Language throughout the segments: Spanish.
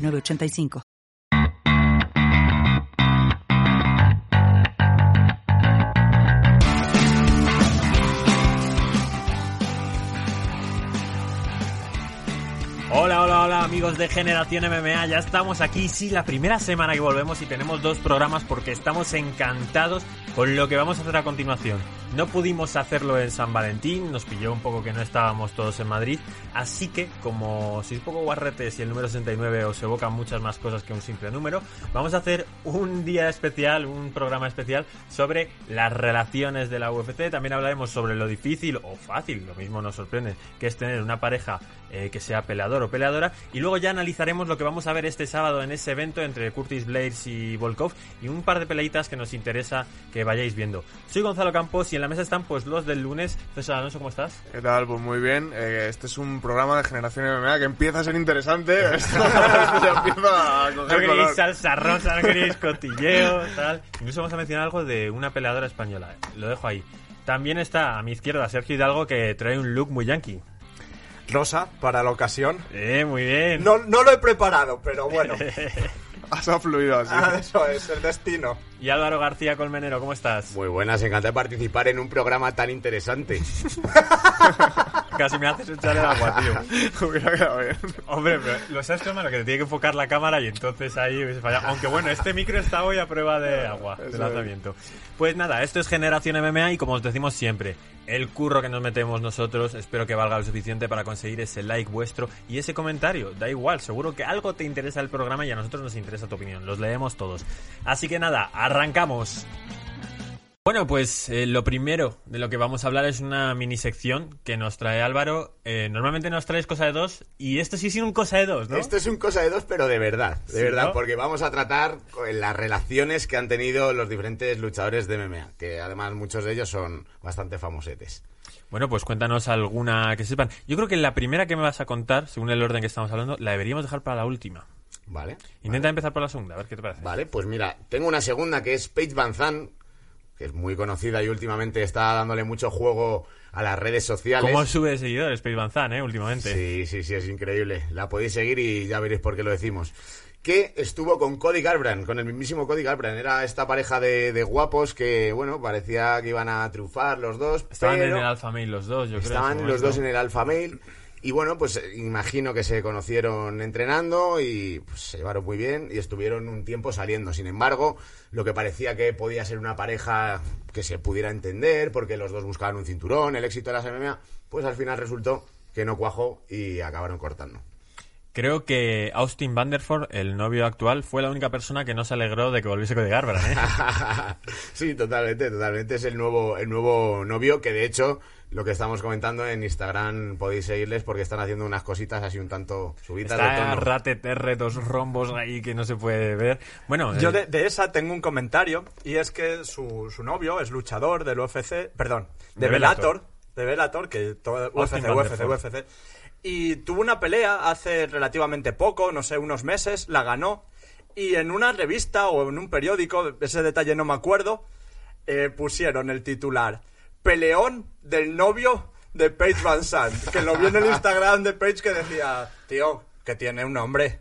906985. Hola, hola, hola amigos de Generación MMA, ya estamos aquí, sí, la primera semana que volvemos y tenemos dos programas porque estamos encantados con lo que vamos a hacer a continuación. No pudimos hacerlo en San Valentín, nos pilló un poco que no estábamos todos en Madrid, así que como sois poco guarretes y el número 69 os evoca muchas más cosas que un simple número, vamos a hacer un día especial, un programa especial sobre las relaciones de la UFC, también hablaremos sobre lo difícil o fácil, lo mismo nos sorprende, que es tener una pareja eh, que sea peleador o peleadora, y luego ya analizaremos lo que vamos a ver este sábado en ese evento entre Curtis Blades y Volkov y un par de peleitas que nos interesa que vayáis viendo. Soy Gonzalo Campos y en la mesa están pues los del lunes. César Alonso, ¿cómo estás? ¿Qué tal? Pues muy bien. Eh, este es un programa de Generación MMA que empieza a ser interesante. Esto ya empieza a No coger queréis color. salsa rosa, no queréis cotilleo, tal. Incluso vamos a mencionar algo de una peleadora española. Lo dejo ahí. También está a mi izquierda Sergio Hidalgo que trae un look muy yankee. Rosa para la ocasión. Eh, muy bien. No, no lo he preparado, pero bueno. Ha fluido así. Ah, Eso es el destino. Y Álvaro García Colmenero, ¿cómo estás? Muy buenas, encantado de participar en un programa tan interesante. Casi me haces echar el agua, tío. Hubiera quedado bien. Hombre, pero lo sabes que que te tiene que enfocar la cámara y entonces ahí hubiese fallado. Aunque bueno, este micro está hoy a prueba de agua, de lanzamiento. Pues nada, esto es Generación MMA y como os decimos siempre, el curro que nos metemos nosotros, espero que valga lo suficiente para conseguir ese like vuestro y ese comentario. Da igual, seguro que algo te interesa el programa y a nosotros nos interesa tu opinión. Los leemos todos. Así que nada, arrancamos. Bueno, pues eh, lo primero de lo que vamos a hablar es una mini sección que nos trae Álvaro. Eh, normalmente nos traes cosa de dos y esto sí es un cosa de dos, ¿no? Esto es un cosa de dos, pero de verdad, de Sí, verdad, ¿no? porque vamos a tratar las relaciones que han tenido los diferentes luchadores de MMA, que además muchos de ellos son bastante famosetes. Bueno, pues cuéntanos alguna que sepan. Yo creo que la primera que me vas a contar, según el orden que estamos hablando, la deberíamos dejar para la última. ¿Vale? Intenta empezar por la segunda, a ver qué te parece. Vale, pues mira, tengo una segunda que es Paige Van Zandt, que es muy conocida y últimamente está dándole mucho juego a las redes sociales. ¿Cómo sube de seguidores Space Van Zandt, eh, últimamente? Sí, sí, sí, es increíble. La podéis seguir y ya veréis por qué lo decimos. Que estuvo con Cody Garbrandt, con el mismísimo Cody Garbrandt. Era esta pareja de, de guapos que, bueno, parecía que iban a triunfar los dos. Estaban pero en el Alpha Male los dos, yo creo. estaban en ese los dos en el Alpha Male. Y bueno, pues eh, imagino que se conocieron entrenando y pues, se llevaron muy bien y estuvieron un tiempo saliendo. Sin embargo, lo que parecía que podía ser una pareja que se pudiera entender porque los dos buscaban un cinturón, el éxito de las MMA, pues al final resultó que no cuajó y acabaron cortando. Creo que Austin Vanderford, el novio actual, fue la única persona que no se alegró de que volviese Cody Garbrandt, ¿eh? sí, totalmente, totalmente. Es el nuevo, el nuevo novio que de hecho lo que estamos comentando en Instagram podéis seguirles porque están haciendo unas cositas así un tanto subidas de Está tono. Rateterre, dos rombos ahí que no se puede ver. Bueno, Yo eh, de, de esa tengo un comentario y es que su, su novio es luchador del UFC, perdón, de, De Bellator. Bellator, de Bellator, que todo, UFC, UFC. UFC. Y tuvo una pelea hace relativamente poco, no sé, unos meses, la ganó. Y en una revista o en un periódico, ese detalle no me acuerdo, eh, pusieron el titular Peleón del novio de Paige Van Zandt. Que lo vi en el Instagram de Paige que decía, tío, que tiene un nombre.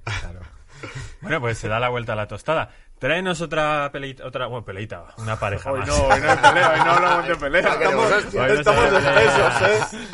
bueno, pues se da la vuelta a la tostada. Tráenos otra peleita, otra, bueno, peleita, una pareja Hoy más. no, hoy no hay pelea, hoy no hablamos de pelea. Estamos-. ¿eh?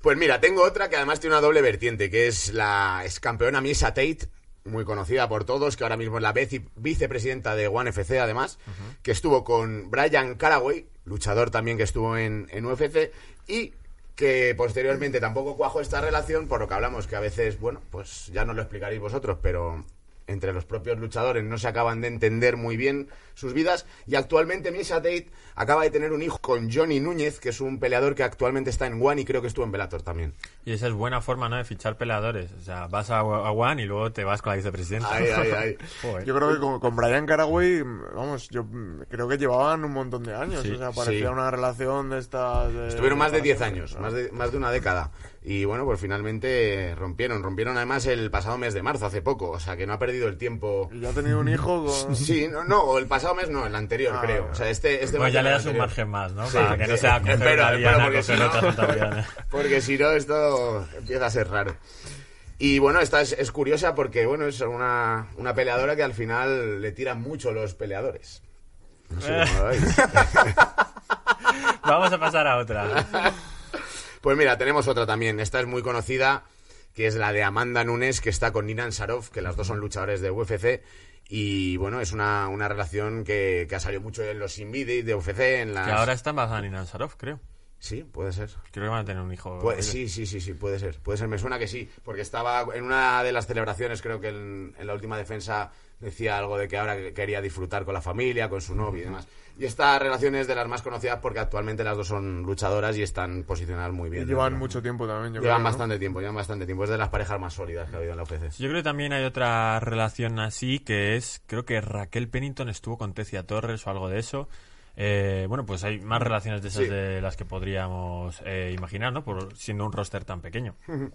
Pues mira, tengo otra que además tiene una doble vertiente, que es la ex campeona Misa Tate, muy conocida por todos, que ahora mismo es la vice- vicepresidenta de One FC, además, que estuvo con Brian Caraway, luchador también que estuvo en, en UFC, y que posteriormente tampoco cuajó esta relación, por lo que hablamos que a veces, bueno, pues ya no lo explicaréis vosotros, pero entre los propios luchadores no se acaban de entender muy bien sus vidas. Y actualmente Misha Tate acaba de tener un hijo con Johnny Núñez, que es un peleador que actualmente está en One y creo que estuvo en Bellator también. Y esa es buena forma, ¿no? De fichar peleadores. O sea, vas a, a One y luego te vas con la vicepresidenta. Ay, ay, ay. Joder. Yo creo que con, con Brian Caraway, vamos, yo creo que llevaban un montón de años. Sí, o sea, parecía sí. una relación de estas. de- Estuvieron más de 10 para años, más de, más de una década. Y bueno, pues finalmente rompieron. Rompieron además el pasado mes de marzo, hace poco. O sea, que no ha perdido el tiempo. Y ya ha tenido un hijo con. Sí, no, no, o el pasado mes no, el anterior, Ah, creo. O sea, este, este Pues ya le das un margen más, ¿no? Sí, Para que no sea diana, porque si no-. Porque si no, esto empieza a ser raro. Y bueno, esta es, es curiosa porque, bueno, es una, una peleadora que al final le tiran mucho los peleadores. No sé cómo lo veis. Vamos a pasar a otra. Pues mira, tenemos otra también. Esta es muy conocida, que es la de Amanda Nunes, que está con Nina Ansarov, que las dos son luchadores de UFC. Y bueno, es una, una relación que, que ha salido mucho en los Invidis de UFC. En las... Que ahora está embarazada Nina Ansarov, creo. Sí, puede ser. Creo que van a tener un hijo. Pues, sí, sí, sí, sí, puede ser. Puede ser, me suena que sí. Porque estaba en una de las celebraciones, creo que en, en la última defensa decía algo de que ahora quería disfrutar con la familia, con su novio y demás. Y esta relación es de las más conocidas porque actualmente las dos son luchadoras y están posicionadas muy Y bien. llevan ¿no? mucho tiempo también. Yo Llevan creo, ¿no? bastante tiempo, llevan bastante tiempo. Es de las parejas más sólidas que ha habido en la UFC. Yo creo que también hay otra relación así que es, creo que Raquel Pennington estuvo con Tecia Torres o algo de eso. Eh, bueno, pues hay más relaciones de esas Sí. de las que podríamos eh, imaginar, ¿no? Por siendo un roster tan pequeño.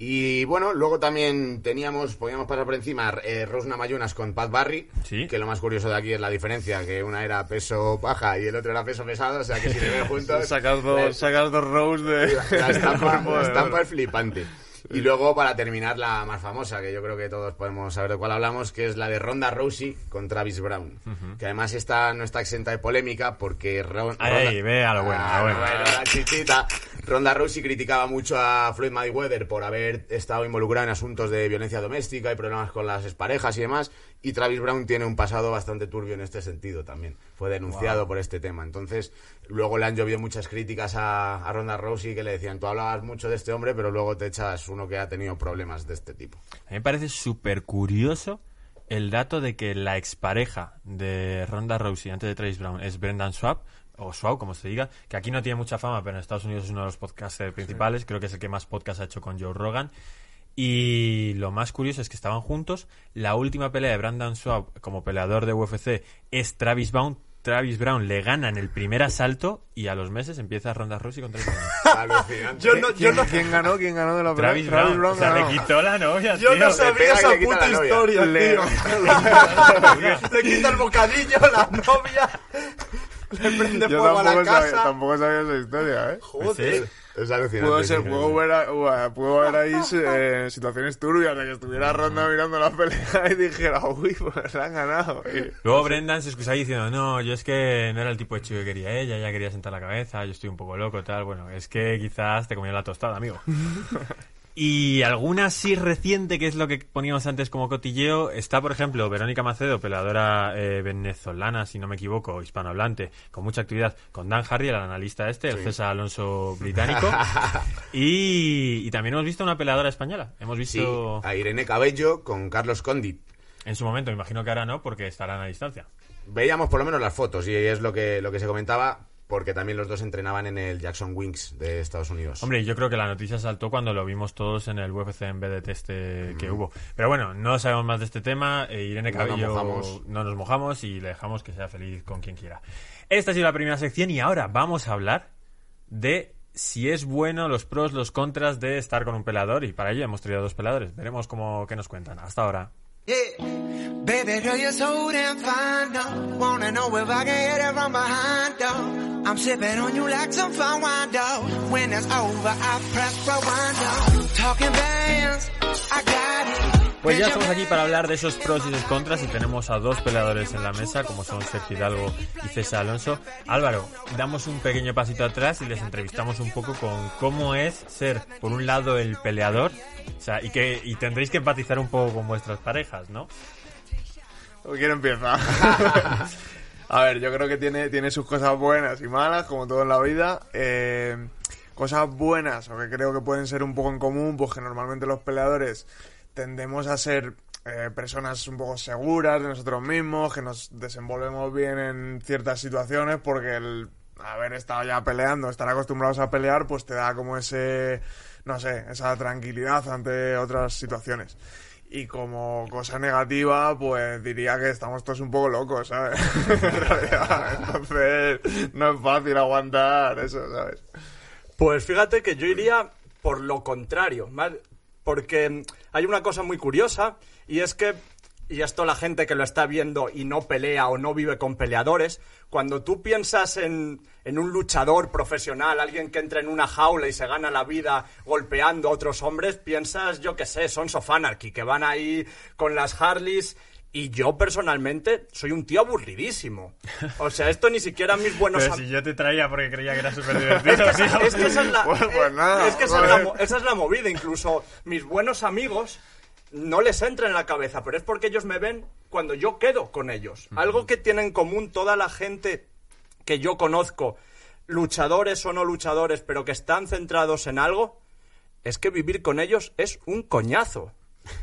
Y bueno, luego también teníamos, podíamos pasar por encima, eh, Rose Namayunas con Pat Barry. Sí. Que lo más curioso de aquí es la diferencia, que una era peso paja y el otro era peso pesado, o sea que si le ven juntos... Sacas dos, la- sacas dos rows de. La estampa, la estampa es flipante. Y luego, para terminar, la más famosa, que yo creo que todos podemos saber de cuál hablamos, que es la de Ronda Rousey con Travis Brown. Que además esta no está exenta de polémica porque... Ron- Ronda- ahí, ve a lo bueno, Ah, lo bueno. la chichita. Ronda Rousey criticaba mucho a Floyd Mayweather por haber estado involucrado en asuntos de violencia doméstica y problemas con las parejas y demás. Y Travis Brown tiene un pasado bastante turbio en este sentido también. Fue denunciado por este tema. Entonces, luego le han llovido muchas críticas a, a Ronda Rousey que le decían, tú hablabas mucho de este hombre, pero luego te echas uno que ha tenido problemas de este tipo. A mí me parece súper curioso el dato de que la expareja de Ronda Rousey antes de Travis Brown es Brendan Swab, o Swab, como se diga, que aquí no tiene mucha fama, pero en Estados Unidos es uno de los podcasters principales, creo que es el que más podcast ha hecho con Joe Rogan. Y lo más curioso es que estaban juntos. La última pelea de Brandon Swab como peleador de UFC es Travis Brown. Travis Brown le gana en el primer asalto y a los meses empieza Ronda Rousey contra Travis Brown. Alucinante. Yo no, yo ¿Quién, no, quién ganó? ¿Quién ganó de la pelea? Travis Brown, o sea, ganó. le quitó la novia, yo tío. no sabía esa le puta novia. historia, Le- tío. Le quita el bocadillo, la novia, le prende Yo fuego a la tampoco sabía, casa. tampoco sabía esa historia, ¿eh? Joder. Es alucinante. Pudo ser, pudo ver, a- pudo haber ahí eh, situaciones turbias de que estuviera Ronda mirando la pelea y dijera, uy, pues la han ganado. Luego Brendan se excusaba diciendo, no, yo es que no era el tipo de chico que quería ella, ella quería sentar la cabeza, yo estoy un poco loco, tal. Bueno, es que quizás te comió la tostada, amigo. Y alguna así reciente, que es lo que poníamos antes como cotilleo, está, por ejemplo, Verónica Macedo, peleadora eh, venezolana, si no me equivoco, hispanohablante, con mucha actividad, con Dan Harry, el analista este, el César Alonso británico. y, y también hemos visto una peleadora española. Hemos Sí, visto a Irene Cabello con Carlos Condit. en su momento, me imagino que ahora no, porque estarán a distancia. Veíamos por lo menos las fotos y es lo que, lo que se comentaba porque también los dos entrenaban en el Jackson Wings de Estados Unidos. Hombre, yo creo que la noticia saltó cuando lo vimos todos en el UFC en BDT este que hubo. Pero bueno, no sabemos más de este tema. eh, Irene No nos Cabello no nos mojamos y le dejamos que sea feliz con quien quiera. Esta ha sido la primera sección y ahora vamos a hablar de si es bueno los pros, los contras de estar con un pelador y para ello hemos traído dos peladores. Veremos cómo qué nos cuentan. Hasta ahora. Yeah. Baby girl, you're so damn fine, though. Wanna know if I can hit it from behind, though. I'm sipping on you like some fine wine, though. When it's over, I press rewind, though. Talking bands, I got it. Pues ya estamos aquí para hablar de esos pros y sus contras y tenemos a dos peleadores en la mesa, como son Sergio Hidalgo y César Alonso. Álvaro, damos un pequeño pasito atrás y les entrevistamos un poco con cómo es ser, por un lado, el peleador, o sea, y que y tendréis que empatizar un poco con vuestras parejas, ¿no? ¿Quién empieza? A ver, yo creo que tiene, tiene sus cosas buenas y malas, como todo en la vida. Eh, cosas buenas, o que creo que pueden ser un poco en común, pues que normalmente los peleadores tendemos a ser eh, personas un poco seguras de nosotros mismos, que nos desenvolvemos bien en ciertas situaciones, porque el haber estado ya peleando, estar acostumbrados a pelear, pues te da como ese, no sé, esa tranquilidad ante otras situaciones. Y como cosa negativa, pues diría que estamos todos un poco locos, ¿sabes? Entonces, no es fácil aguantar eso, ¿sabes? Pues fíjate que yo iría por lo contrario, porque hay una cosa muy curiosa y es que, y esto la gente que lo está viendo y no pelea o no vive con peleadores, cuando tú piensas en, en un luchador profesional, alguien que entra en una jaula y se gana la vida golpeando a otros hombres, piensas, yo qué sé, Sons of Anarchy, que van ahí con las Harleys y yo personalmente soy un tío aburridísimo. O sea, esto ni siquiera mis buenos Pero am- si yo te traía porque creía que era súper divertido, es que, tío. es que esa es la, Pues- pues eh, nada, es que esa es la joder. mo- esa es la movida. Incluso mis buenos amigos no les entra en la cabeza, pero es porque ellos me ven cuando yo quedo con ellos. Algo que tiene en común toda la gente que yo conozco, luchadores o no luchadores, pero que están centrados en algo, es que vivir con ellos es un coñazo.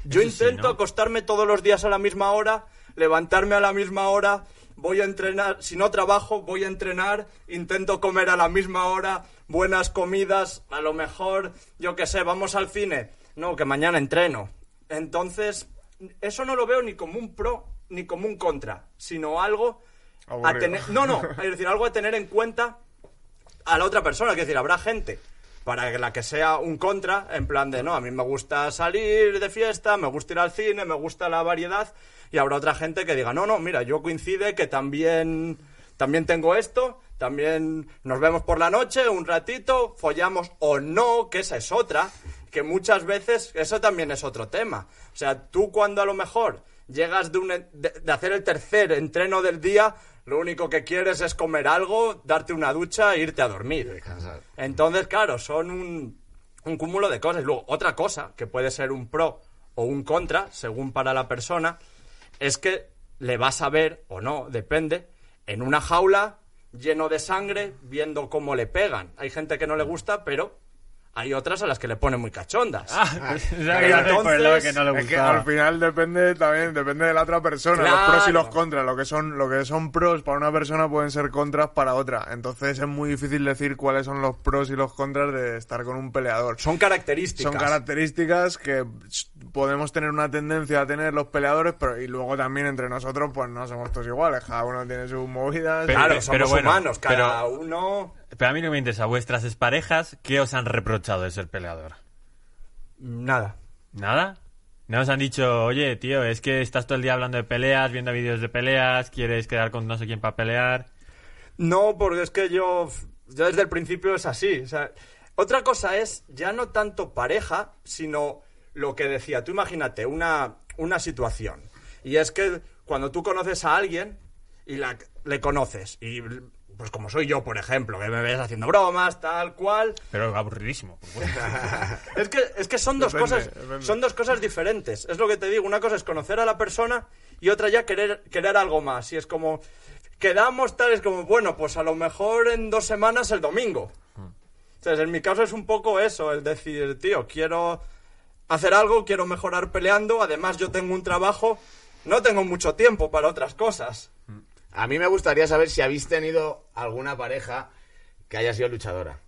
Yo Eso sí, intento ¿no? acostarme todos los días a la misma hora, levantarme a la misma hora, voy a entrenar, si no trabajo, voy a entrenar, intento comer a la misma hora, buenas comidas, a lo mejor, yo qué sé, vamos al cine, no, que mañana entreno. Entonces, eso no lo veo ni como un pro ni como un contra, sino algo a tener, no, no, es decir, algo a tener en cuenta a la otra persona. Es decir, habrá gente para la que sea un contra, en plan de, no, a mí me gusta salir de fiesta, me gusta ir al cine, me gusta la variedad, y habrá otra gente que diga, no, no, mira, yo coincide que también, también tengo esto, también nos vemos por la noche, un ratito, follamos o no, que esa es otra, que muchas veces, eso también es otro tema. O sea, tú cuando a lo mejor llegas de, un, de, de hacer el tercer entreno del día, lo único que quieres es comer algo, darte una ducha e irte a dormir. Descansar. Entonces, claro, son un, un cúmulo de cosas. Y luego, otra cosa, que puede ser un pro o un contra, según para la persona, es que le vas a ver, o no, depende, en una jaula lleno de sangre, viendo cómo le pegan. Hay gente que no le gusta, pero hay otras a las que le ponen muy cachondas. Ah, que no le Es que al final depende también, depende de la otra persona, los pros y los contras. Lo que son, lo que son pros para una persona pueden ser contras para otra. Entonces es muy difícil decir cuáles son los pros y los contras de estar con un peleador. Son características. Son características que podemos tener una tendencia a tener los peleadores, pero y luego también entre nosotros, pues no somos todos iguales. Cada uno tiene sus movidas. Pero- Claro, pero somos bueno, humanos, cada pero- uno... Pero a mí no me interesa. Vuestras exparejas, ¿qué os han reprochado de ser peleador? Nada. ¿Nada? ¿No os han dicho, oye, tío, es que estás todo el día hablando de peleas, viendo vídeos de peleas, quieres quedar con no sé quién para pelear? No, porque es que yo, yo desde el principio es así. o sea, otra cosa es ya no tanto pareja, sino lo que decía. Tú imagínate una, una situación. Y es que cuando tú conoces a alguien y la, le conoces, y pues como soy yo, por ejemplo, que me ves haciendo bromas, tal cual, Pero aburridísimo. es que, es que son dos Depende, cosas depende. son dos cosas diferentes. Es lo que te digo. Una cosa es conocer a la persona y otra ya querer, querer algo más. Y es como, quedamos tal, es como, bueno, pues a lo mejor en dos semanas el domingo. Entonces, en mi caso es un poco eso, es decir, tío, quiero hacer algo, quiero mejorar peleando, además yo tengo un trabajo, no tengo mucho tiempo para otras cosas. A mí me gustaría saber si habéis tenido alguna pareja que haya sido luchadora.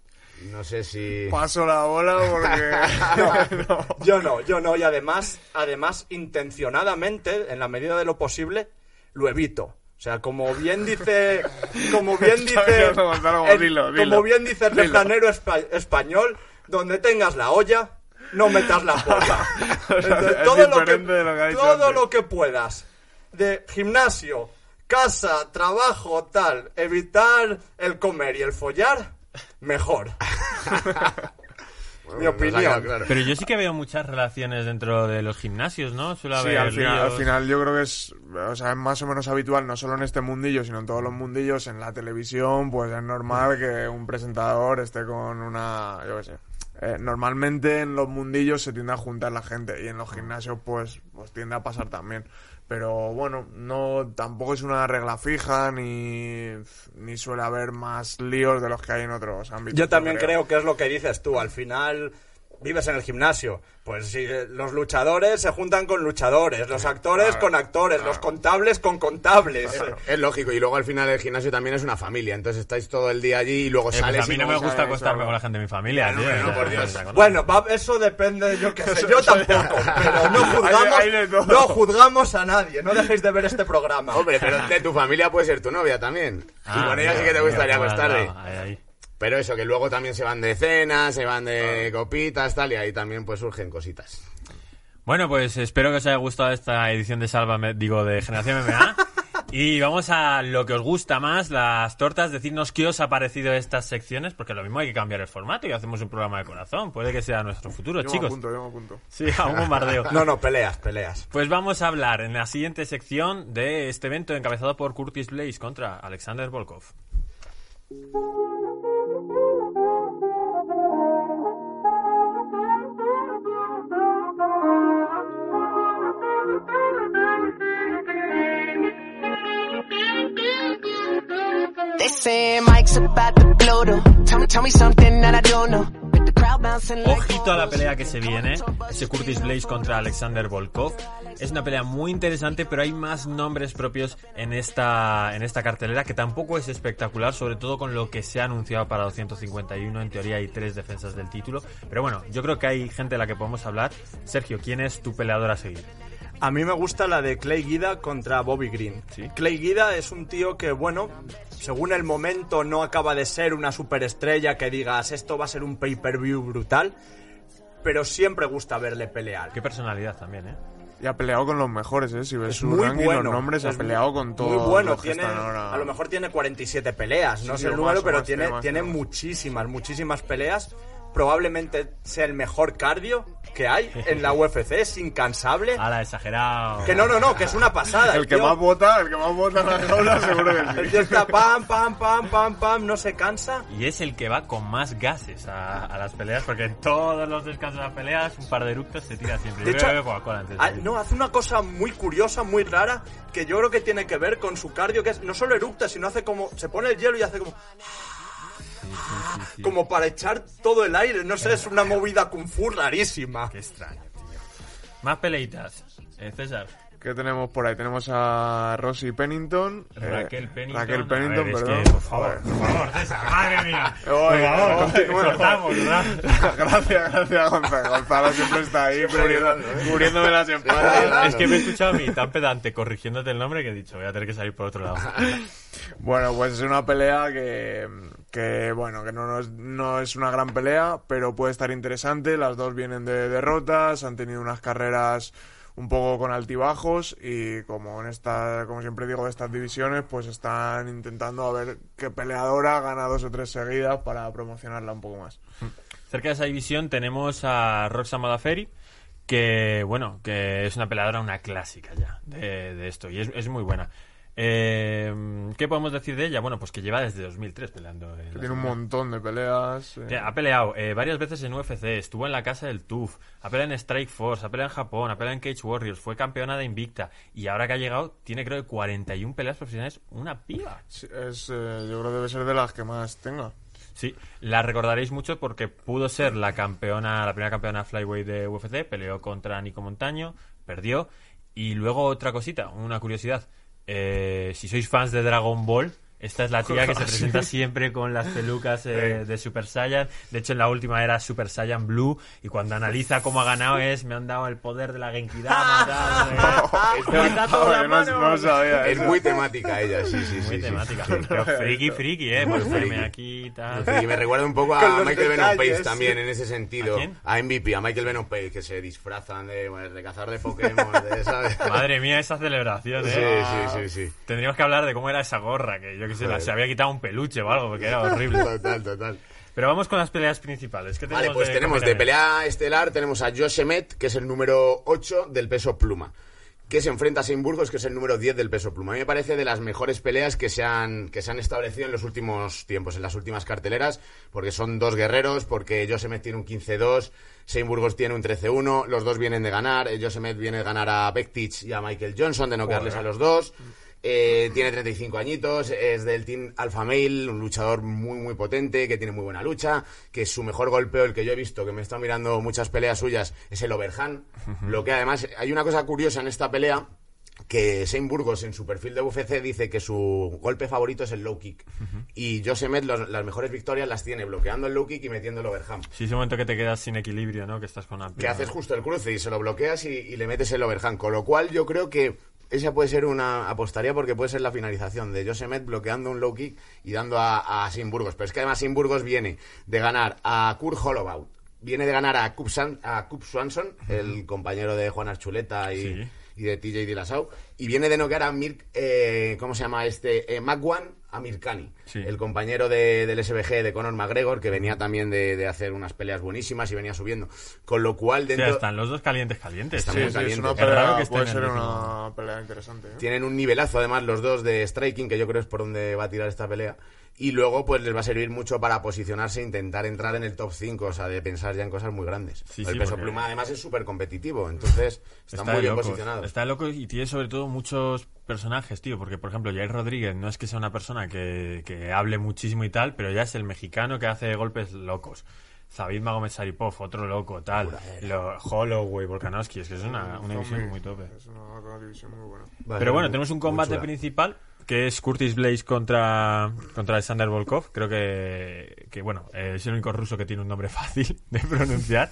No sé si... Paso la bola porque... no. Yo no, yo no, y además, además, intencionadamente, en la medida de lo posible, lo evito. O sea, como bien dice, como bien dice, el- dilo, dilo. como bien dice el Dilo. refranero espa- español, donde tengas la olla, no metas la. Entonces, es todo lo que, diferente de lo que ha dicho todo lo que puedas de gimnasio, casa, trabajo, tal, evitar el comer y el follar, mejor. Mi quedado opinión. claro. Pero yo sí que veo muchas relaciones dentro de los gimnasios, ¿no? Suele Sí, haber al final, al final yo creo que es, o sea, es más o menos habitual, no solo en este mundillo, sino en todos los mundillos, en la televisión, pues es normal que un presentador esté con una, yo qué sé. Eh, normalmente en los mundillos se tiende a juntar la gente y en los gimnasios pues, pues tiende a pasar también. Pero bueno, no tampoco es una regla fija ni, ni suele haber más líos de los que hay en otros ámbitos. Yo también creo que es lo que dices tú. Al final, vives en el gimnasio. Pues si eh, los luchadores se juntan con luchadores, los actores claro, con actores, los contables con contables. Es lógico, y luego al final el gimnasio también es una familia, entonces estáis todo el día allí y luego Eh, pues sales a mí y no me gusta acostarme con la gente de mi familia, no, tío. no, por Dios. Bueno, va- eso depende, yo qué sé, yo tampoco, pero no juzgamos, no juzgamos a nadie, no dejéis de ver este programa. Hombre, pero de tu familia puede ser tu novia también. y Ah, con ella sí que te gustaría mira, Pero eso, que luego también se van de cenas, se van de copitas, tal, y ahí también pues surgen cositas. Bueno, pues espero que os haya gustado esta edición de Salva, digo, de Generación MMA. Y vamos a lo que os gusta más, las tortas. Decidnos qué os ha parecido estas secciones, porque lo mismo hay que cambiar el formato y hacemos un programa de corazón. Puede que sea nuestro futuro, Yo me chicos. apunto, yo me apunto. Sí, a un bombardeo. No, no, peleas, peleas. Pues vamos a hablar en la siguiente sección de este evento encabezado por Curtis Blaze contra Alexander Volkov. Ojito a la pelea que se viene, ese Curtis Blaze contra Alexander Volkov. Es una pelea muy interesante, pero hay más nombres propios en esta, en esta cartelera que tampoco es espectacular, sobre todo con lo que se ha anunciado para 251. En teoría hay tres defensas del título. Pero bueno, yo creo que hay gente de la que podemos hablar. Sergio, ¿quién es tu peleador a seguir? A mí me gusta la de Clay Guida contra Bobby Green. Sí. Clay Guida es un tío que, bueno, según el momento no acaba de ser una superestrella que digas esto va a ser un pay-per-view brutal, pero siempre gusta verle pelear. Qué personalidad también, ¿eh? Y ha peleado con los mejores, ¿eh? Si ves Es su ranking, bueno. los nombres, ha peleado con todos Muy bueno, los que tiene, están ahora. a lo mejor tiene 47 peleas, no Sí, sé el número, pero más, tiene, más, tiene tiene más. muchísimas, muchísimas peleas. Probablemente sea el mejor cardio que hay en la UFC, es incansable. Ala, exagerado. Que no, no, no, que es una pasada. El que tío- más vota, el que más vota en la jaula, seguro que El sí. tío está pam, pam, pam, pam, pam, no se cansa. Y es el que va con más gases a, a las peleas, porque en todos los descansos de las peleas, un par de eructos se tira siempre. De Yo hecho, antes de ah, no, hace una cosa muy curiosa, muy rara, que yo creo que tiene que ver con su cardio, que es no solo eructa, sino hace como, se pone el hielo y hace como, como para echar todo el aire, no sé, es una movida kung fu rarísima. Qué extraño, tío. Más peleitas. Eh, César. ¿Qué tenemos por ahí? Tenemos a Rosie Pennington. eh, Raquel Pennington. Raquel Pennington, ver, es perdón. que, por favor, por favor, César, madre mía. Oye, por favor, cortamos, ¿verdad? gracias, gracias, Gonzalo. Gonzalo siempre está ahí cubriendo, cubriéndome las espaldas. Es que me he escuchado a mí tan pedante corrigiéndote el nombre que he dicho, voy a tener que salir por otro lado. Bueno, pues es una pelea que, que bueno, que no, no es, no es una gran pelea, pero puede estar interesante. Las dos vienen de derrotas, han tenido unas carreras un poco con altibajos y como en esta, como siempre digo de estas divisiones, pues están intentando a ver qué peleadora gana dos o tres seguidas para promocionarla un poco más. Cerca de esa división tenemos a Roxanne Modafferi, que, bueno, que es una peleadora, una clásica ya de, de esto, y es, es muy buena. Eh, ¿Qué podemos decir de ella? Bueno, pues que lleva desde 2003 peleando. en Que tiene un montón de peleas. eh. Ha peleado eh, varias veces en UFC, estuvo en la casa del TUF, ha peleado en Strike Force, ha peleado en Japón, ha peleado en Cage Warriors, fue campeona de Invicta y ahora que ha llegado tiene creo que 41 peleas profesionales, una piba. Sí, Es, eh, yo creo que debe ser de las que más tenga. Sí, la recordaréis mucho porque pudo ser la campeona, la primera campeona flyweight de UFC, peleó contra Nico Montaño, perdió y luego otra cosita, una curiosidad, eh, si sois fans de Dragon Ball, esta es la tía que se presenta siempre con las pelucas eh, de Super Saiyan. De hecho, en la última era Super Saiyan Blue. Y cuando analiza cómo ha ganado es, me han dado el poder de la Genkidama. eh. Es muy temática ella, sí, sí, sí. Muy sí. temática. Pero friki, friki, eh. Pues firme aquí, tal. Y me recuerda un poco a Michael Venom Page también sí. en ese sentido. ¿A quién? A MVP, a Michael Venom Page, que se disfrazan de, bueno, de cazador de Pokémon, de, ¿sabes? Madre mía, esa celebración, Sí, eh. sí, sí, sí. Tendríamos que hablar de cómo era esa gorra, que yo que sé, la- Joder. se había quitado un peluche o algo, porque era horrible. Total, total. Pero vamos con las peleas principales. ¿Qué tenemos Vale, pues de tenemos de pelea estelar, tenemos a Josh Emmett, que es el número 8 del peso pluma, que se enfrenta a Shane Burgos, que es el número 10 del peso pluma. A mí me parece de las mejores peleas que se han, que se han establecido en los últimos tiempos, en las últimas carteleras, porque son dos guerreros, porque Josh Emmett tiene un 15-2, Shane Burgos tiene un 13-1, los dos vienen de ganar, eh, Josh Emmett viene de ganar a Bektic y a Michael Johnson, de noquearles a los dos. Eh, tiene 35 añitos, es del team Alpha Male, un luchador muy, muy potente, que tiene muy buena lucha, que su mejor golpeo, el que yo he visto, que me he estado mirando muchas peleas suyas, es el overhand. Lo que además, hay una cosa curiosa en esta pelea, que Shane Burgos en su perfil de UFC dice que su golpe favorito es el low kick. Y Jose Met los- las mejores victorias las tiene bloqueando el low kick y metiendo el overhand. Sí, ese momento que te quedas sin equilibrio, ¿no? Que estás con una Que haces justo el cruce y se lo bloqueas y, y le metes el overhand. Con lo cual yo creo que esa puede ser una apostaría porque puede ser la finalización de Jose Met bloqueando un low kick y dando a, a Shane Burgos. Pero es que además Shane Burgos viene de ganar a Kurt Holloway, viene de ganar a Cup, San- a Cup Swanson, el compañero de Juan Archuleta y, Sí. y de TJ Dillashaw, y viene de noquear a Mir, eh, ¿cómo se llama este? Eh, Amirkani, Sí. el compañero de- del SBG de Conor McGregor, que venía también de, de hacer unas peleas buenísimas y venía subiendo. Con lo cual, O sea, dentro... están los dos calientes, calientes. Está Sí, muy sí, es caliente. una Es raro pelea, que puede en ser una pelea interesante. ¿eh? Tienen un nivelazo, además, los dos de striking, que yo creo es por donde va a tirar esta pelea. Y luego, pues les va a servir mucho para posicionarse e intentar entrar en el top 5, o sea, de pensar ya en cosas muy grandes. Sí, el sí, peso porque- pluma, además, es súper competitivo, entonces está, muy bien locos. posicionado. Está loco y tiene sobre todo muchos personajes, tío. Porque, por ejemplo, Jair Rodríguez no es que sea una persona que, que hable muchísimo y tal, pero ya es el mexicano que hace golpes locos. Zabit Magomed Saripov, otro loco, tal. Lo, Holloway, Volkanovski, es que es una, una división muy tope. Es una, una división muy buena. Pero bueno, muy- tenemos un combate principal que es Curtis Blaze contra, contra Alexander Volkov. Creo que, que bueno, es el único ruso que tiene un nombre fácil de pronunciar.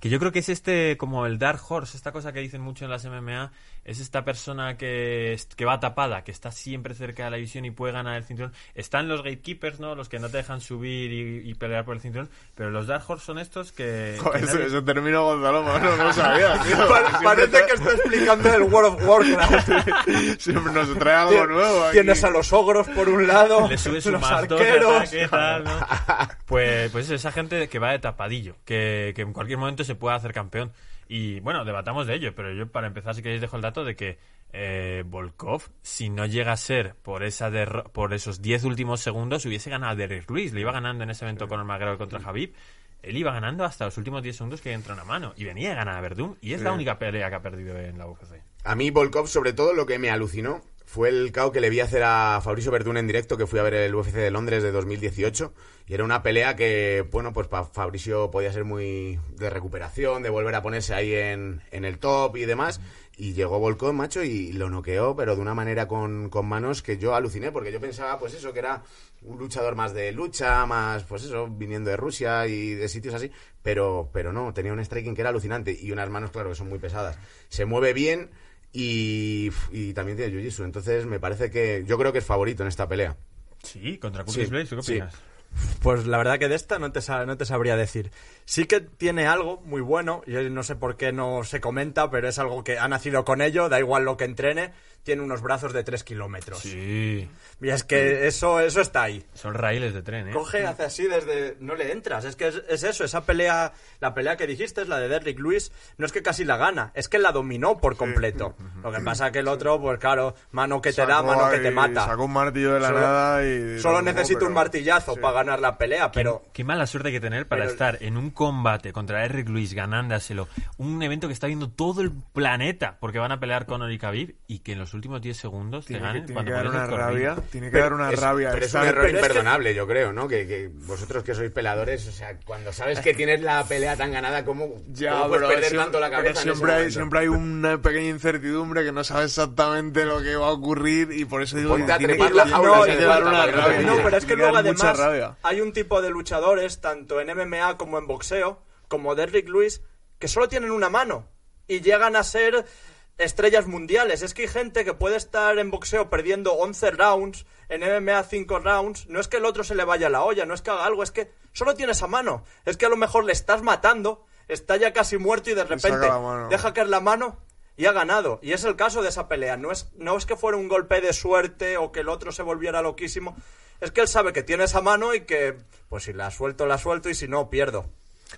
Que yo creo que es este, como el Dark Horse, esta cosa que dicen mucho en las MMA, es esta persona que, es- que va tapada, que está siempre cerca de la división y puede ganar el cinturón. Están los gatekeepers, ¿no? Los que no te dejan subir y, y pelear por el cinturón. Pero los Dark Horse son estos que... Joder, que término Gonzalo no, no lo sabía, tío. Pa- Siempre parece que estoy explicando el World of Warcraft. Siempre nos trae algo nuevo. aquí. Tienes a los ogros por un lado, le subes un los arqueros. ataque, tal, ¿no? Pues, pues eso, esa gente que va de tapadillo, que, que en cualquier momento se puede hacer campeón. Y bueno, debatamos de ello, pero yo para empezar, si queréis, dejo el dato de que eh, Volkov, si no llega a ser por esa por esos 10 últimos segundos, hubiese ganado a Derrick Lewis. Le iba ganando en ese evento con el McGregor contra Javib. Él iba ganando hasta los últimos 10 segundos que entra a mano. Y venía a ganar a Verdum. Y es la única pelea que ha perdido en la UFC. A mí, Volkov, sobre todo, lo que me alucinó fue el KO que le vi hacer a Fabricio Verdún en directo, que fui a ver el UFC de Londres de 2018. Y era una pelea que, bueno, pues para Fabricio podía ser muy de recuperación, de volver a ponerse ahí en, en el top y demás. Y llegó Volkov, macho, y lo noqueó, pero de una manera con, con manos que yo aluciné, porque yo pensaba, pues eso, que era un luchador más de lucha, más, pues eso, viniendo de Rusia y de sitios así. Pero, pero no, tenía un striking que era alucinante y unas manos, claro, que son muy pesadas. Se mueve bien y, y también tiene jiu-jitsu. Entonces me parece que yo creo que es favorito en esta pelea. Sí, contra Curtis Sí, Blades, ¿tú qué sí. opinas? Pues la verdad que de esta no te, no te sabría decir. Sí que tiene algo muy bueno, y no sé por qué no se comenta, pero es algo que ha nacido con ello, da igual lo que entrene, tiene unos brazos de 3 kilómetros. Sí. Y es que eso, eso está ahí. Son raíles de tren, ¿eh? Coge, hace así desde... No le entras. Es que es, es eso, esa pelea... La pelea que dijiste es la de Derrick Lewis. No es que casi la gana, es que la dominó por completo. Lo que pasa que el otro, pues claro, mano que te da, mano que te mata. Sacó un martillo de la Solo- nada y. Solo necesita un martillazo sí. para ganar la pelea, pero... Qué mala suerte hay que tener para pero- estar en un combate contra Eric Luis ganándoselo. Un evento que está viendo todo el planeta porque van a pelear con Ori Khabib y que en los últimos 10 segundos te Tiene que, tiene que dar una rabia. Tiene que dar una Es- rabia. Pero es un error pero es que- imperdonable, yo creo, ¿no? Que, que vosotros que sois peladores, o sea, cuando sabes que tienes la pelea tan ganada, ¿cómo, Ya, cómo puedes pero perder siempre- tanto la pero cabeza siempre hay, siempre hay una pequeña incertidumbre que no sabes exactamente lo que va a ocurrir y por eso digo tiene que- la tiene jaula, que si dar una no rabia. No, pero es que luego además hay un tipo de luchadores, tanto en MMA como en boxeo, como Derrick Lewis, que solo tienen una mano y llegan a ser estrellas mundiales. Es que hay gente que puede estar en boxeo perdiendo 11 rounds, en MMA 5 rounds. No es que el otro se le vaya la olla, no es que haga algo, es que solo tiene esa mano. Es que a lo mejor le estás matando, está ya casi muerto y de repente deja caer la mano y ha ganado. Y es el caso de esa pelea. No es, no es que fuera un golpe de suerte o que el otro se volviera loquísimo. Es que él sabe que tiene esa mano y que, pues si la suelto, la suelto y si no, pierdo.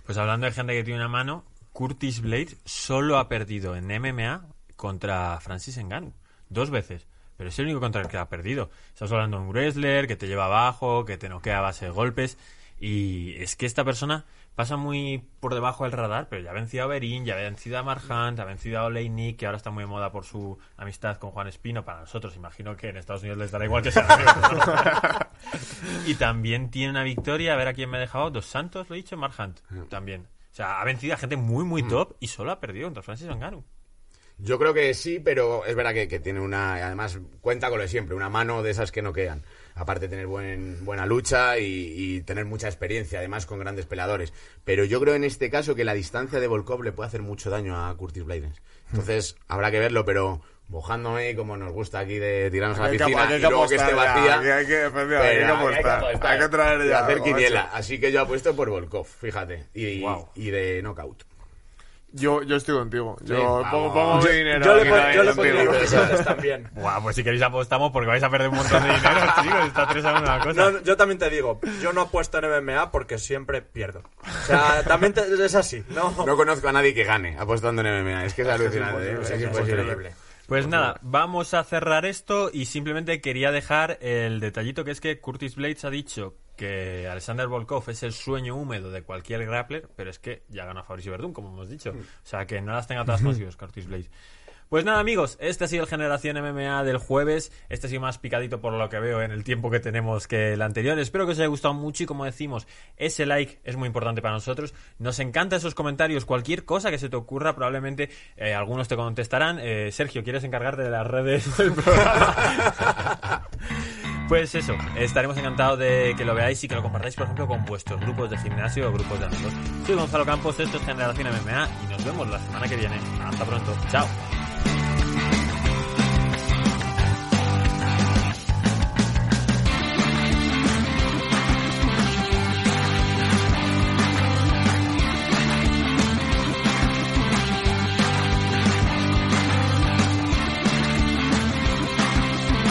Pues hablando de gente que tiene una mano, Curtis Blades solo ha perdido en MMA contra Francis Ngannou. Dos veces. Pero es el único contra el que ha perdido. Estamos hablando de un wrestler que te lleva abajo, que te noquea a base de golpes. Y es que esta persona pasa muy por debajo del radar, pero ya ha vencido a Berín, ya ha vencido a Marhant, ha vencido a Oleinik, que ahora está muy de moda por su amistad con Juan Espino. Para nosotros, imagino que en Estados Unidos les dará igual que sea amigo. y también tiene una victoria, a ver a quién me ha dejado, Dos Santos, lo he dicho, Marhant, también. O sea, ha vencido a gente muy, muy top y solo ha perdido contra Francis Ngannou. Yo creo que sí, pero es verdad que, que tiene una. Además, cuenta con lo de siempre, una mano de esas que no quedan. Aparte de tener buen, buena lucha y, y tener mucha experiencia, además con grandes peleadores. Pero yo creo en este caso que la distancia de Volkov le puede hacer mucho daño a Curtis Bladens. Entonces, habrá que verlo, pero mojándome como nos gusta aquí de tirarnos a la que- piscina y luego que esté ya, vacía. hay que- efectivamente, hay que pero apostar, hay que traer y ya hacer quiniela. Así que yo apuesto por Volkov, fíjate. Y, Guau. y de knockout. Yo, yo estoy contigo. Yo Sí, pongo, pongo Yo, mi dinero. yo le, aquí pon- también yo le pondría intereses también. Buah, pues si queréis apostamos porque vais a perder un montón de dinero, chicos. Está 3 a 1 la cosa. No, yo también te digo, yo no apuesto en MMA porque siempre pierdo. O sea, también te- es así, ¿no? No conozco a nadie que gane apostando en MMA. Es que es alucinante. ¿eh? imposible, Es es imposible. Pues nada, vamos a cerrar esto y simplemente quería dejar el detallito que es que Curtis Blades ha dicho que Alexander Volkov es el sueño húmedo de cualquier grappler, pero es que ya ganó a Fabricio Verdún, como hemos dicho. O sea, que no las tenga todas consigo, Curtis Blades. Pues nada, amigos, este ha sido el Generación MMA del jueves. Este ha sido más picadito por lo que veo en el tiempo que tenemos que el anterior. Espero que os haya gustado mucho y como decimos, ese like es muy importante para nosotros. Nos encanta esos comentarios. Cualquier cosa que se te ocurra, probablemente eh, algunos te contestarán. Eh, Sergio, ¿quieres encargarte de las redes del programa? Pues eso, estaremos encantados de que lo veáis y que lo compartáis, por ejemplo, con vuestros grupos de gimnasio o grupos de amigos. Soy Gonzalo Campos, esto es Generación MMA y nos vemos la semana que viene. Hasta pronto, chao.